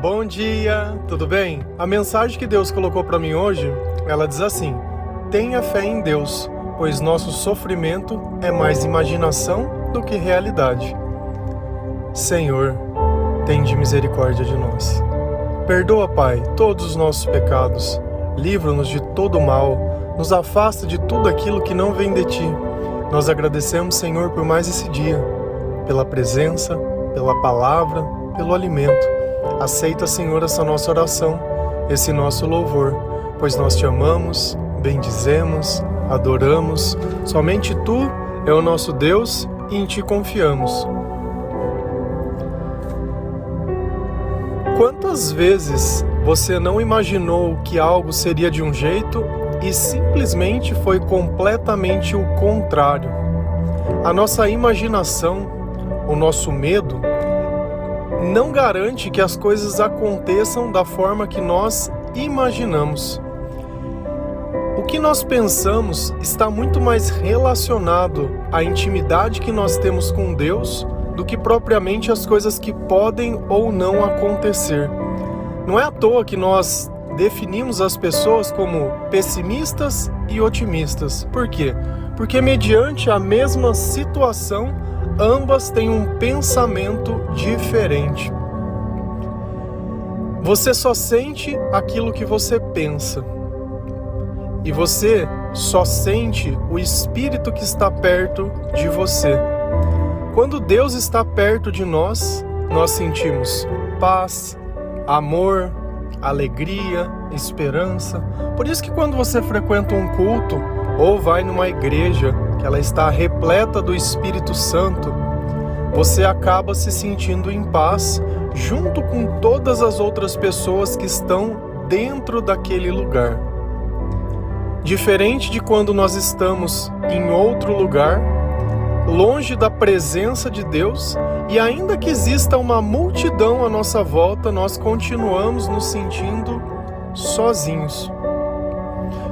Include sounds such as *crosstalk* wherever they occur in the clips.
Bom dia, tudo bem? A mensagem que Deus colocou para mim hoje, ela diz assim: Tenha fé em Deus, pois nosso sofrimento é mais imaginação do que realidade. Senhor, tende misericórdia de nós. Perdoa, Pai, todos os nossos pecados. Livra-nos de todo mal. Nos afasta de tudo aquilo que não vem de ti. Nós agradecemos, Senhor, por mais esse dia, pela presença, pela palavra, pelo alimento. Aceita, Senhor, essa nossa oração, esse nosso louvor, pois nós te amamos, bendizemos, adoramos. Somente tu é o nosso Deus e em ti confiamos. Quantas vezes você não imaginou que algo seria de um jeito e simplesmente foi completamente o contrário? A nossa imaginação, o nosso medo, não garante que as coisas aconteçam da forma que nós imaginamos. O que nós pensamos está muito mais relacionado à intimidade que nós temos com Deus do que propriamente as coisas que podem ou não acontecer. Não é à toa que nós definimos as pessoas como pessimistas e otimistas. Por quê? Porque, mediante a mesma situação, ambas têm um pensamento diferente. Você só sente aquilo que você pensa. E você só sente o espírito que está perto de você. Quando Deus está perto de nós, nós sentimos paz, amor, alegria, esperança. Por isso que quando você frequenta um culto ou vai numa igreja, que ela está repleta do Espírito Santo, você acaba se sentindo em paz junto com todas as outras pessoas que estão dentro daquele lugar. Diferente de quando nós estamos em outro lugar, longe da presença de Deus, e ainda que exista uma multidão à nossa volta, nós continuamos nos sentindo sozinhos.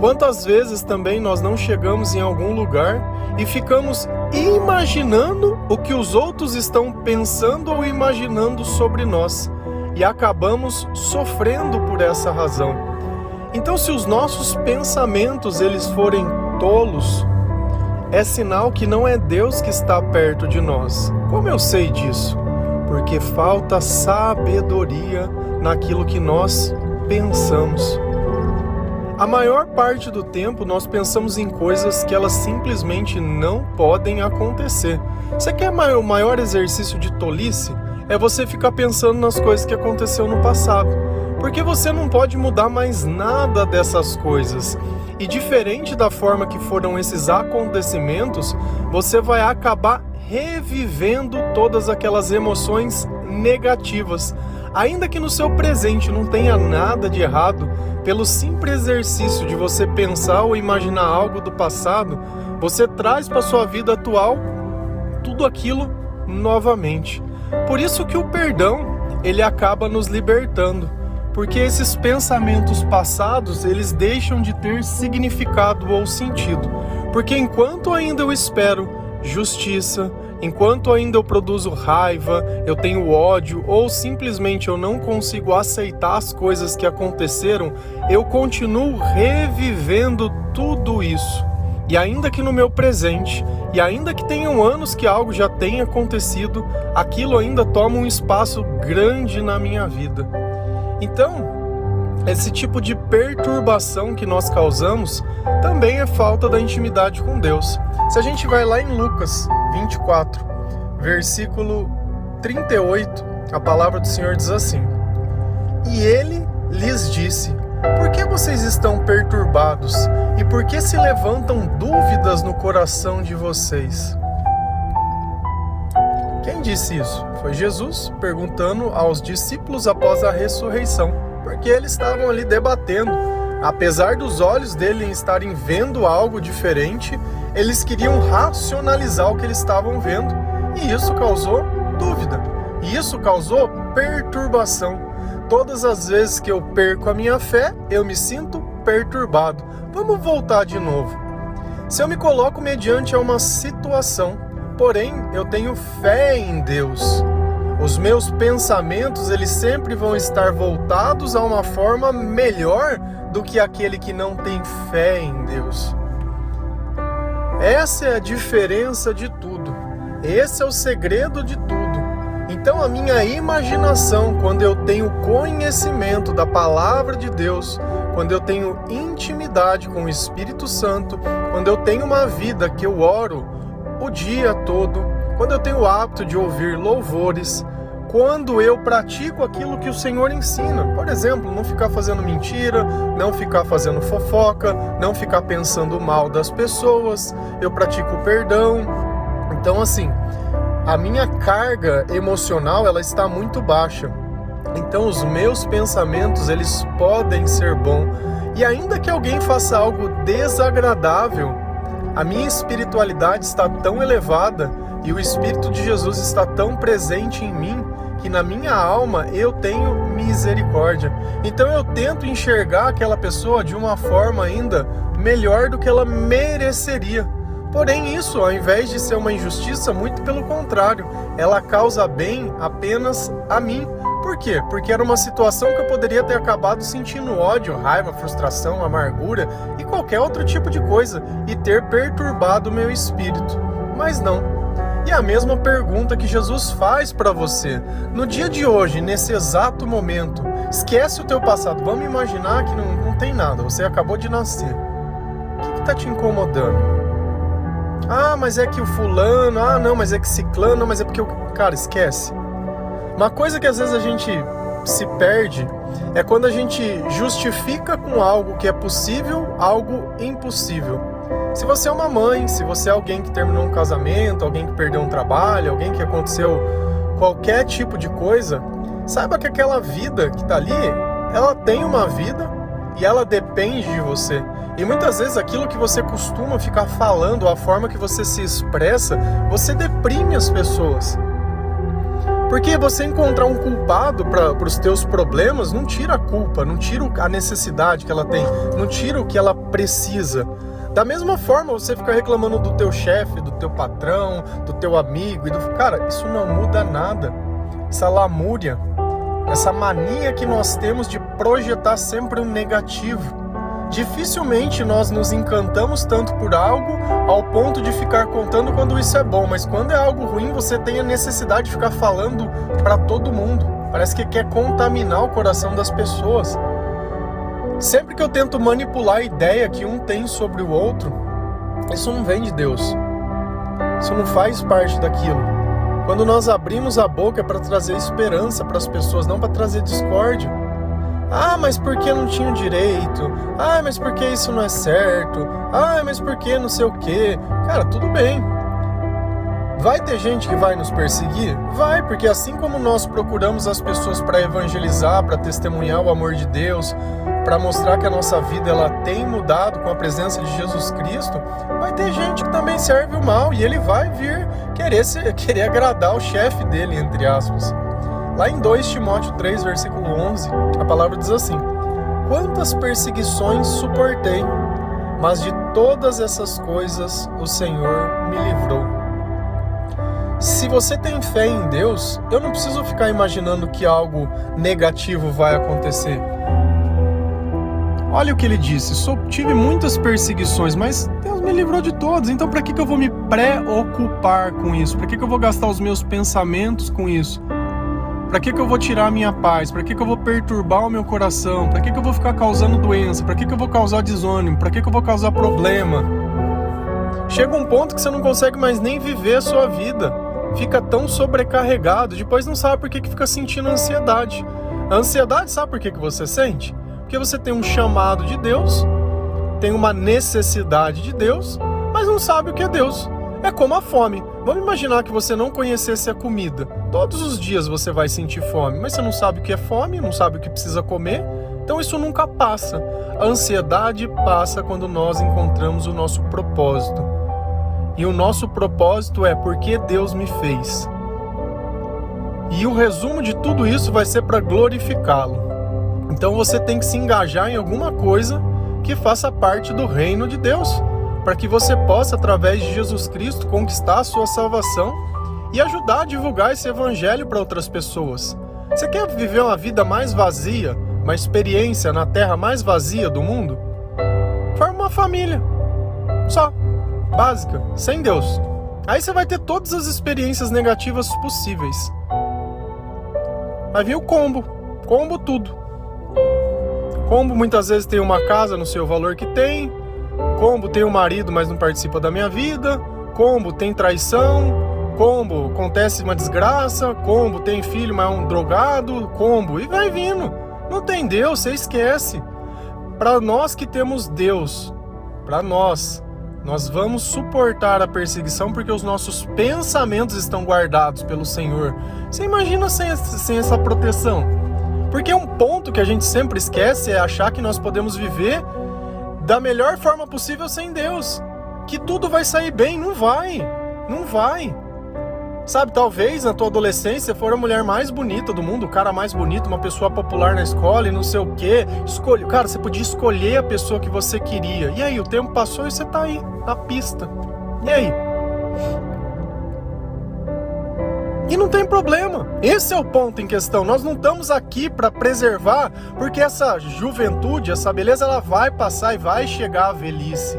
Quantas vezes também nós não chegamos em algum lugar e ficamos imaginando o que os outros estão pensando ou imaginando sobre nós e acabamos sofrendo por essa razão. Então, se os nossos pensamentos eles forem tolos, é sinal que não é Deus que está perto de nós. Como eu sei disso? Porque falta sabedoria naquilo que nós pensamos. A maior parte do tempo nós pensamos em coisas que elas simplesmente não podem acontecer. Você quer o maior exercício de tolice? É você ficar pensando nas coisas que aconteceu no passado. Porque você não pode mudar mais nada dessas coisas. E diferente da forma que foram esses acontecimentos, você vai acabar revivendo todas aquelas emoções negativas. Ainda que no seu presente não tenha nada de errado, pelo simples exercício de você pensar ou imaginar algo do passado, você traz para sua vida atual tudo aquilo novamente. Por isso que o perdão, ele acaba nos libertando, porque esses pensamentos passados, eles deixam de ter significado ou sentido. Porque enquanto ainda eu espero justiça, Enquanto ainda eu produzo raiva, eu tenho ódio ou simplesmente eu não consigo aceitar as coisas que aconteceram, eu continuo revivendo tudo isso. E ainda que no meu presente, e ainda que tenham anos que algo já tenha acontecido, aquilo ainda toma um espaço grande na minha vida. Então, esse tipo de perturbação que nós causamos também é falta da intimidade com Deus. Se a gente vai lá em Lucas 24, versículo 38, a palavra do Senhor diz assim: E ele lhes disse: Por que vocês estão perturbados e por que se levantam dúvidas no coração de vocês? Quem disse isso? Foi Jesus perguntando aos discípulos após a ressurreição porque eles estavam ali debatendo. Apesar dos olhos dele estarem vendo algo diferente, eles queriam racionalizar o que eles estavam vendo. E isso causou dúvida. E isso causou perturbação. Todas as vezes que eu perco a minha fé, eu me sinto perturbado. Vamos voltar de novo. Se eu me coloco mediante uma situação, porém eu tenho fé em Deus, Os meus pensamentos, eles sempre vão estar voltados a uma forma melhor do que aquele que não tem fé em Deus. Essa é a diferença de tudo. Esse é o segredo de tudo. Então, a minha imaginação, quando eu tenho conhecimento da palavra de Deus, quando eu tenho intimidade com o Espírito Santo, quando eu tenho uma vida que eu oro o dia todo, quando eu tenho o hábito de ouvir louvores, quando eu pratico aquilo que o Senhor ensina. Por exemplo, não ficar fazendo mentira, não ficar fazendo fofoca, não ficar pensando mal das pessoas, eu pratico perdão. Então, assim, a minha carga emocional ela está muito baixa. Então os meus pensamentos eles podem ser bons e ainda que alguém faça algo desagradável, a minha espiritualidade está tão elevada e o espírito de Jesus está tão presente em mim que na minha alma eu tenho misericórdia. Então eu tento enxergar aquela pessoa de uma forma ainda melhor do que ela mereceria. Porém, isso, ao invés de ser uma injustiça, muito pelo contrário, ela causa bem apenas a mim. Por quê? Porque era uma situação que eu poderia ter acabado sentindo ódio, raiva, frustração, amargura e qualquer outro tipo de coisa e ter perturbado o meu espírito. Mas não. E a mesma pergunta que Jesus faz para você. No dia de hoje, nesse exato momento, esquece o teu passado. Vamos imaginar que não, não tem nada, você acabou de nascer. O que está te incomodando? Ah, mas é que o fulano, ah, não, mas é que ciclano, mas é porque o. Cara, esquece. Uma coisa que às vezes a gente se perde é quando a gente justifica com algo que é possível algo impossível. Se você é uma mãe, se você é alguém que terminou um casamento, alguém que perdeu um trabalho, alguém que aconteceu qualquer tipo de coisa, saiba que aquela vida que está ali, ela tem uma vida e ela depende de você. E muitas vezes aquilo que você costuma ficar falando, a forma que você se expressa, você deprime as pessoas. Porque você encontrar um culpado para os teus problemas não tira a culpa, não tira a necessidade que ela tem, não tira o que ela precisa. Da mesma forma, você ficar reclamando do teu chefe, do teu patrão, do teu amigo e do cara, isso não muda nada. Essa lamúria, essa mania que nós temos de projetar sempre um negativo. Dificilmente nós nos encantamos tanto por algo ao ponto de ficar contando quando isso é bom, mas quando é algo ruim, você tem a necessidade de ficar falando para todo mundo. Parece que quer contaminar o coração das pessoas. Sempre que eu tento manipular a ideia que um tem sobre o outro, isso não vem de Deus. Isso não faz parte daquilo. Quando nós abrimos a boca é para trazer esperança para as pessoas, não para trazer discórdia. Ah, mas por que não tinha direito? Ah, mas por que isso não é certo? Ah, mas por que não sei o quê? Cara, tudo bem. Vai ter gente que vai nos perseguir? Vai, porque assim como nós procuramos as pessoas para evangelizar, para testemunhar o amor de Deus, para mostrar que a nossa vida ela tem mudado com a presença de Jesus Cristo, vai ter gente que também serve o mal e ele vai vir querer, ser, *laughs* querer agradar o chefe dele, entre aspas. Lá em 2 Timóteo 3, versículo 11, a palavra diz assim: Quantas perseguições suportei, mas de todas essas coisas o Senhor me livrou. Se você tem fé em Deus, eu não preciso ficar imaginando que algo negativo vai acontecer. Olha o que ele disse: Sou, tive muitas perseguições, mas Deus me livrou de todas. Então, para que, que eu vou me preocupar com isso? Para que, que eu vou gastar os meus pensamentos com isso? Para que, que eu vou tirar a minha paz? Para que, que eu vou perturbar o meu coração? Para que, que eu vou ficar causando doença? Para que, que eu vou causar desânimo? Para que, que eu vou causar problema? Chega um ponto que você não consegue mais nem viver a sua vida. Fica tão sobrecarregado, depois não sabe por que, que fica sentindo ansiedade. A ansiedade, sabe por que, que você sente? Porque você tem um chamado de Deus, tem uma necessidade de Deus, mas não sabe o que é Deus. É como a fome. Vamos imaginar que você não conhecesse a comida. Todos os dias você vai sentir fome, mas você não sabe o que é fome, não sabe o que precisa comer. Então isso nunca passa. A ansiedade passa quando nós encontramos o nosso propósito. E o nosso propósito é porque Deus me fez. E o resumo de tudo isso vai ser para glorificá-lo. Então você tem que se engajar em alguma coisa que faça parte do reino de Deus para que você possa, através de Jesus Cristo, conquistar a sua salvação e ajudar a divulgar esse evangelho para outras pessoas. Você quer viver uma vida mais vazia, uma experiência na terra mais vazia do mundo? Forma uma família. Só. Básica, sem Deus. Aí você vai ter todas as experiências negativas possíveis. Vai vir o combo. Combo tudo. Combo muitas vezes tem uma casa no seu valor que tem. Combo tem um marido, mas não participa da minha vida. Combo tem traição combo, acontece uma desgraça, combo, tem filho, mas é um drogado, combo, e vai vindo. Não tem Deus, você esquece. Para nós que temos Deus, para nós, nós vamos suportar a perseguição porque os nossos pensamentos estão guardados pelo Senhor. Você imagina sem, sem essa proteção? Porque um ponto que a gente sempre esquece é achar que nós podemos viver da melhor forma possível sem Deus. Que tudo vai sair bem. Não vai. Não vai. Sabe, talvez na tua adolescência for a mulher mais bonita do mundo, o cara mais bonito, uma pessoa popular na escola e não sei o quê. Escolhe, cara, você podia escolher a pessoa que você queria. E aí, o tempo passou e você tá aí, na pista. E aí? E não tem problema. Esse é o ponto em questão. Nós não estamos aqui para preservar, porque essa juventude, essa beleza, ela vai passar e vai chegar à velhice.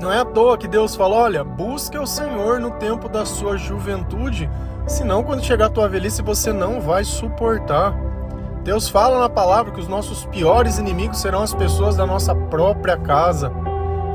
Não é à toa que Deus fala: olha, busque o Senhor no tempo da sua juventude, senão quando chegar a tua velhice você não vai suportar. Deus fala na palavra que os nossos piores inimigos serão as pessoas da nossa própria casa.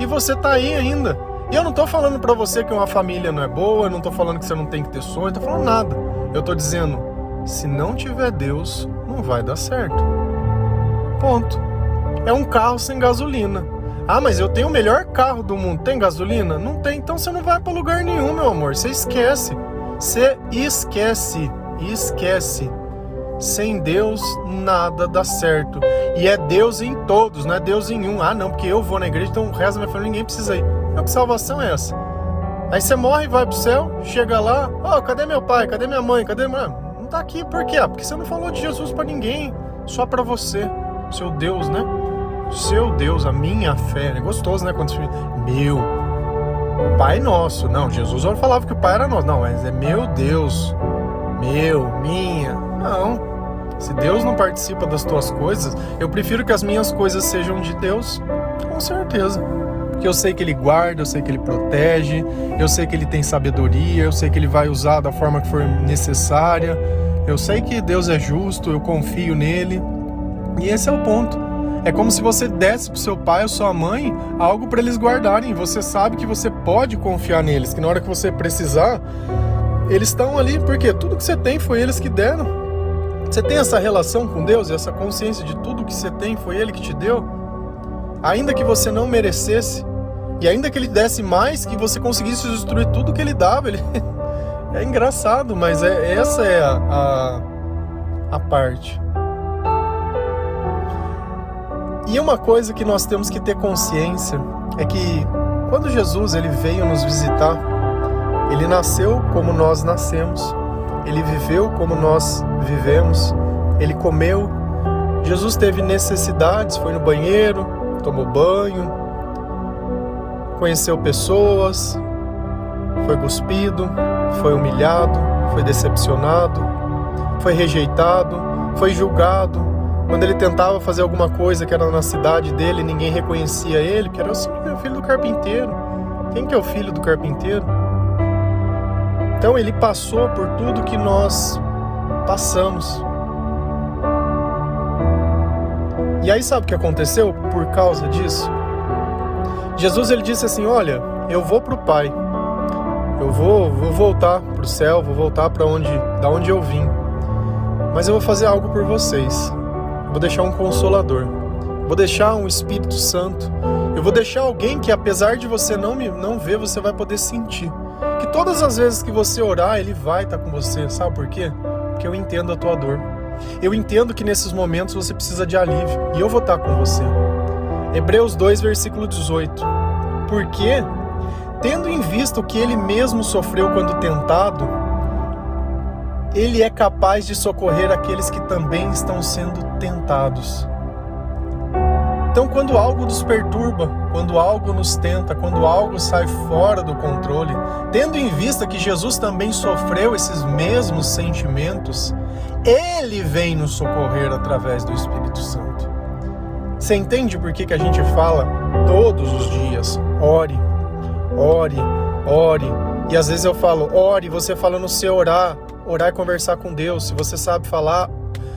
E você tá aí ainda. E eu não tô falando para você que uma família não é boa, eu não tô falando que você não tem que ter sonho, eu tô falando nada. Eu tô dizendo, se não tiver Deus, não vai dar certo. Ponto. É um carro sem gasolina. Ah, mas eu tenho o melhor carro do mundo. Tem gasolina? Não tem. Então você não vai para lugar nenhum, meu amor. Você esquece. Você esquece. Esquece. Sem Deus nada dá certo. E é Deus em todos, não é Deus em um. Ah, não, porque eu vou na igreja, então o resto da minha família ninguém precisa ir. Não, que salvação é essa? Aí você morre e vai pro céu, chega lá, ó, oh, cadê meu pai? Cadê minha mãe? Cadê minha... Não tá aqui, por quê? Ah, porque você não falou de Jesus para ninguém, só para você, seu Deus, né? seu Deus, a minha fé. É gostoso, né? Quando você meu, o Pai nosso. Não, Jesus falava que o Pai era nosso. Não, mas é meu Deus, meu, minha. Não. Se Deus não participa das tuas coisas, eu prefiro que as minhas coisas sejam de Deus, com certeza. Porque eu sei que Ele guarda, eu sei que Ele protege, eu sei que Ele tem sabedoria, eu sei que Ele vai usar da forma que for necessária. Eu sei que Deus é justo, eu confio nele. E esse é o ponto. É como se você desse pro seu pai ou sua mãe algo para eles guardarem. Você sabe que você pode confiar neles, que na hora que você precisar, eles estão ali, porque tudo que você tem foi eles que deram. Você tem essa relação com Deus, essa consciência de tudo que você tem foi Ele que te deu? Ainda que você não merecesse, e ainda que Ele desse mais, que você conseguisse destruir tudo que Ele dava, ele... *laughs* é engraçado, mas é, essa é a, a, a parte. E uma coisa que nós temos que ter consciência é que quando Jesus ele veio nos visitar, ele nasceu como nós nascemos, ele viveu como nós vivemos, ele comeu. Jesus teve necessidades, foi no banheiro, tomou banho, conheceu pessoas, foi cuspido, foi humilhado, foi decepcionado, foi rejeitado, foi julgado, quando ele tentava fazer alguma coisa que era na cidade dele, ninguém reconhecia ele, que era o filho do carpinteiro. Quem que é o filho do carpinteiro? Então ele passou por tudo que nós passamos. E aí sabe o que aconteceu por causa disso? Jesus ele disse assim: "Olha, eu vou para o Pai. Eu vou, vou voltar para o céu, vou voltar para onde, da onde eu vim. Mas eu vou fazer algo por vocês vou deixar um consolador, vou deixar um Espírito Santo, eu vou deixar alguém que, apesar de você não, me, não ver, você vai poder sentir. Que todas as vezes que você orar, ele vai estar com você. Sabe por quê? Porque eu entendo a tua dor. Eu entendo que nesses momentos você precisa de alívio e eu vou estar com você. Hebreus 2, versículo 18. Porque, tendo em vista o que ele mesmo sofreu quando tentado, ele é capaz de socorrer aqueles que também estão sendo tentados. Então, quando algo nos perturba, quando algo nos tenta, quando algo sai fora do controle, tendo em vista que Jesus também sofreu esses mesmos sentimentos, ele vem nos socorrer através do Espírito Santo. Você entende por que, que a gente fala todos os dias? Ore, ore, ore. E às vezes eu falo, ore, você fala no seu orar. Orar é conversar com Deus. Se você sabe falar,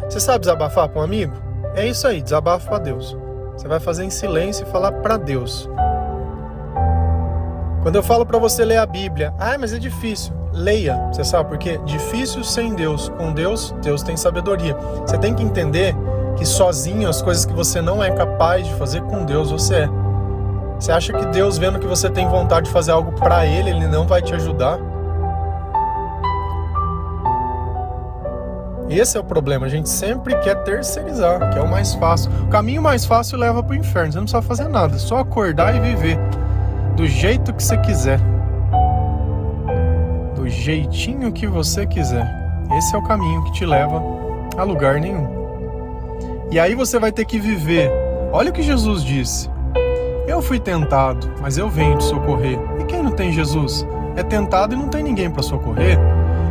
você sabe desabafar com um amigo? É isso aí, desabafa para Deus. Você vai fazer em silêncio e falar para Deus. Quando eu falo para você ler a Bíblia, ah, mas é difícil. Leia. Você sabe por quê? Difícil sem Deus. Com Deus, Deus tem sabedoria. Você tem que entender que sozinho as coisas que você não é capaz de fazer com Deus você é. Você acha que Deus vendo que você tem vontade de fazer algo para ele, ele não vai te ajudar? Esse é o problema, a gente sempre quer terceirizar, que é o mais fácil. O caminho mais fácil leva para o inferno, você não precisa fazer nada, é só acordar e viver do jeito que você quiser. Jeitinho que você quiser. Esse é o caminho que te leva a lugar nenhum. E aí você vai ter que viver. Olha o que Jesus disse. Eu fui tentado, mas eu venho te socorrer. E quem não tem Jesus? É tentado e não tem ninguém para socorrer.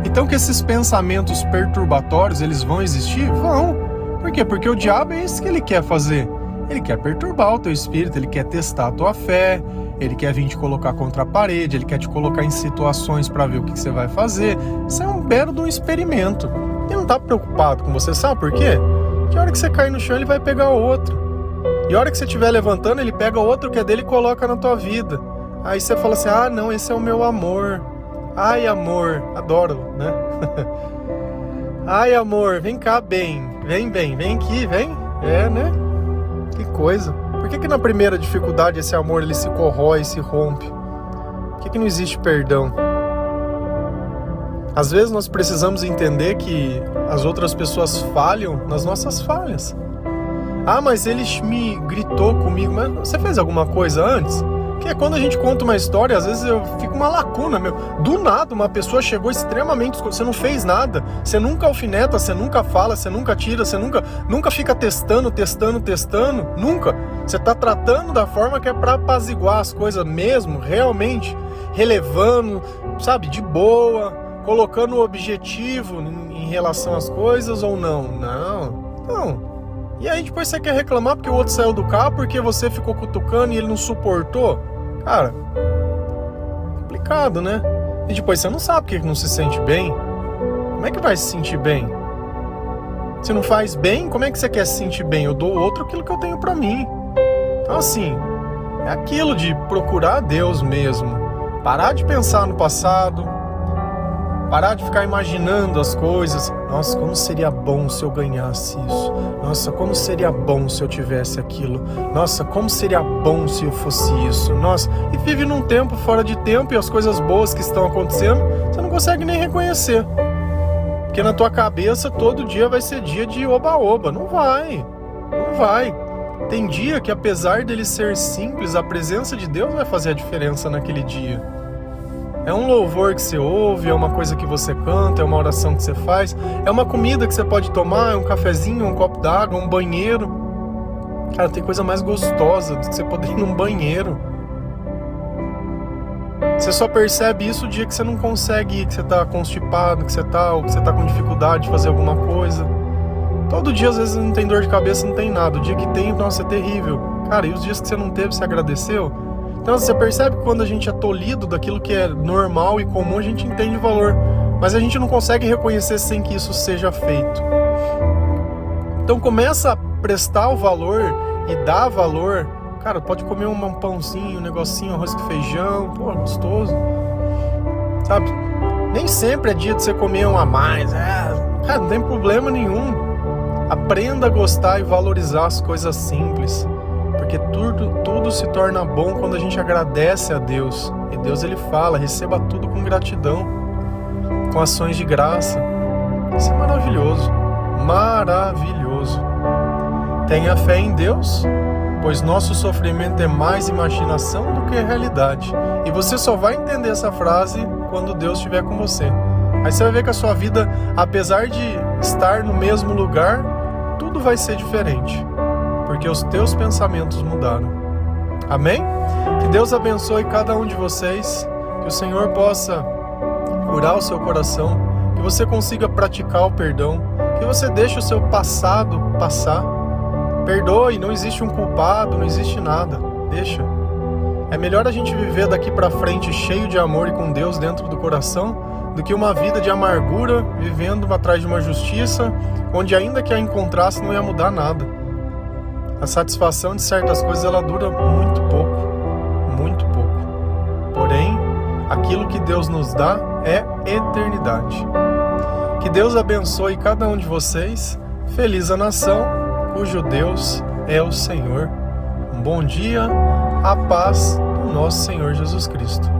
Então que esses pensamentos perturbatórios, eles vão existir? Vão. Por quê? Porque o diabo é isso que ele quer fazer. Ele quer perturbar o teu espírito, ele quer testar a tua fé, ele quer vir te colocar contra a parede, ele quer te colocar em situações para ver o que, você vai fazer. Isso é um belo de um experimento. Ele não tá preocupado com você, sabe por quê? Que a hora que você cair no chão, ele vai pegar outro. E a hora que você estiver levantando, ele pega outro que é dele e coloca na tua vida. Aí você fala assim: ah, não, esse é o meu amor. Ai, amor, adoro, né? *laughs* Ai, amor, vem cá bem. Vem bem, vem aqui, vem. É, né? Coisa. Por que, que na primeira dificuldade esse amor ele se corrói, se rompe? Por que, que não existe perdão? Às vezes nós precisamos entender que as outras pessoas falham nas nossas falhas. Ah, mas ele me gritou comigo, mas você fez alguma coisa antes? Que é quando a gente conta uma história, às vezes eu fico uma lacuna, meu. Do nada, uma pessoa chegou extremamente. Você não fez nada. Você nunca alfineta, você nunca fala, você nunca tira, você nunca, nunca fica testando, testando, testando. Nunca. Você está tratando da forma que é para apaziguar as coisas mesmo, realmente. Relevando, sabe, de boa, colocando o objetivo em relação às coisas ou não. Não. Não. E aí depois você quer reclamar porque o outro saiu do carro, porque você ficou cutucando e ele não suportou. Cara, complicado, né? E depois você não sabe que não se sente bem. Como é que vai se sentir bem? Se não faz bem, como é que você quer se sentir bem? Eu dou outro aquilo que eu tenho para mim. Então assim, é aquilo de procurar Deus mesmo. Parar de pensar no passado, Parar de ficar imaginando as coisas. Nossa, como seria bom se eu ganhasse isso. Nossa, como seria bom se eu tivesse aquilo. Nossa, como seria bom se eu fosse isso. Nossa, e vive num tempo fora de tempo e as coisas boas que estão acontecendo, você não consegue nem reconhecer. Porque na tua cabeça todo dia vai ser dia de oba-oba. Não vai. Não vai. Tem dia que apesar dele ser simples, a presença de Deus vai fazer a diferença naquele dia. É um louvor que você ouve, é uma coisa que você canta, é uma oração que você faz, é uma comida que você pode tomar, é um cafezinho, um copo d'água, um banheiro. Cara, tem coisa mais gostosa do que você poder ir num banheiro. Você só percebe isso o dia que você não consegue ir, que você tá constipado, que você tá, ou que você tá com dificuldade de fazer alguma coisa. Todo dia, às vezes, não tem dor de cabeça, não tem nada. O dia que tem, nossa, é terrível. Cara, e os dias que você não teve, você agradeceu? Então você percebe que quando a gente é tolhido daquilo que é normal e comum, a gente entende o valor, mas a gente não consegue reconhecer sem que isso seja feito. Então começa a prestar o valor e dar valor. Cara, pode comer um pãozinho, um negocinho, arroz com feijão, pô, gostoso. Sabe? Nem sempre é dia de você comer um a mais. É, cara, não tem problema nenhum. Aprenda a gostar e valorizar as coisas simples porque tudo, tudo se torna bom quando a gente agradece a Deus. E Deus ele fala: receba tudo com gratidão, com ações de graça. Isso é maravilhoso, maravilhoso. Tenha fé em Deus, pois nosso sofrimento é mais imaginação do que realidade. E você só vai entender essa frase quando Deus estiver com você. Aí você vai ver que a sua vida, apesar de estar no mesmo lugar, tudo vai ser diferente porque os teus pensamentos mudaram. Amém? Que Deus abençoe cada um de vocês, que o Senhor possa curar o seu coração, que você consiga praticar o perdão, que você deixe o seu passado passar. Perdoe, não existe um culpado, não existe nada. Deixa. É melhor a gente viver daqui para frente cheio de amor e com Deus dentro do coração do que uma vida de amargura vivendo atrás de uma justiça onde ainda que a encontrasse não ia mudar nada. A satisfação de certas coisas ela dura muito pouco, muito pouco. Porém, aquilo que Deus nos dá é eternidade. Que Deus abençoe cada um de vocês. Feliz a nação cujo Deus é o Senhor. Um bom dia, a paz do nosso Senhor Jesus Cristo.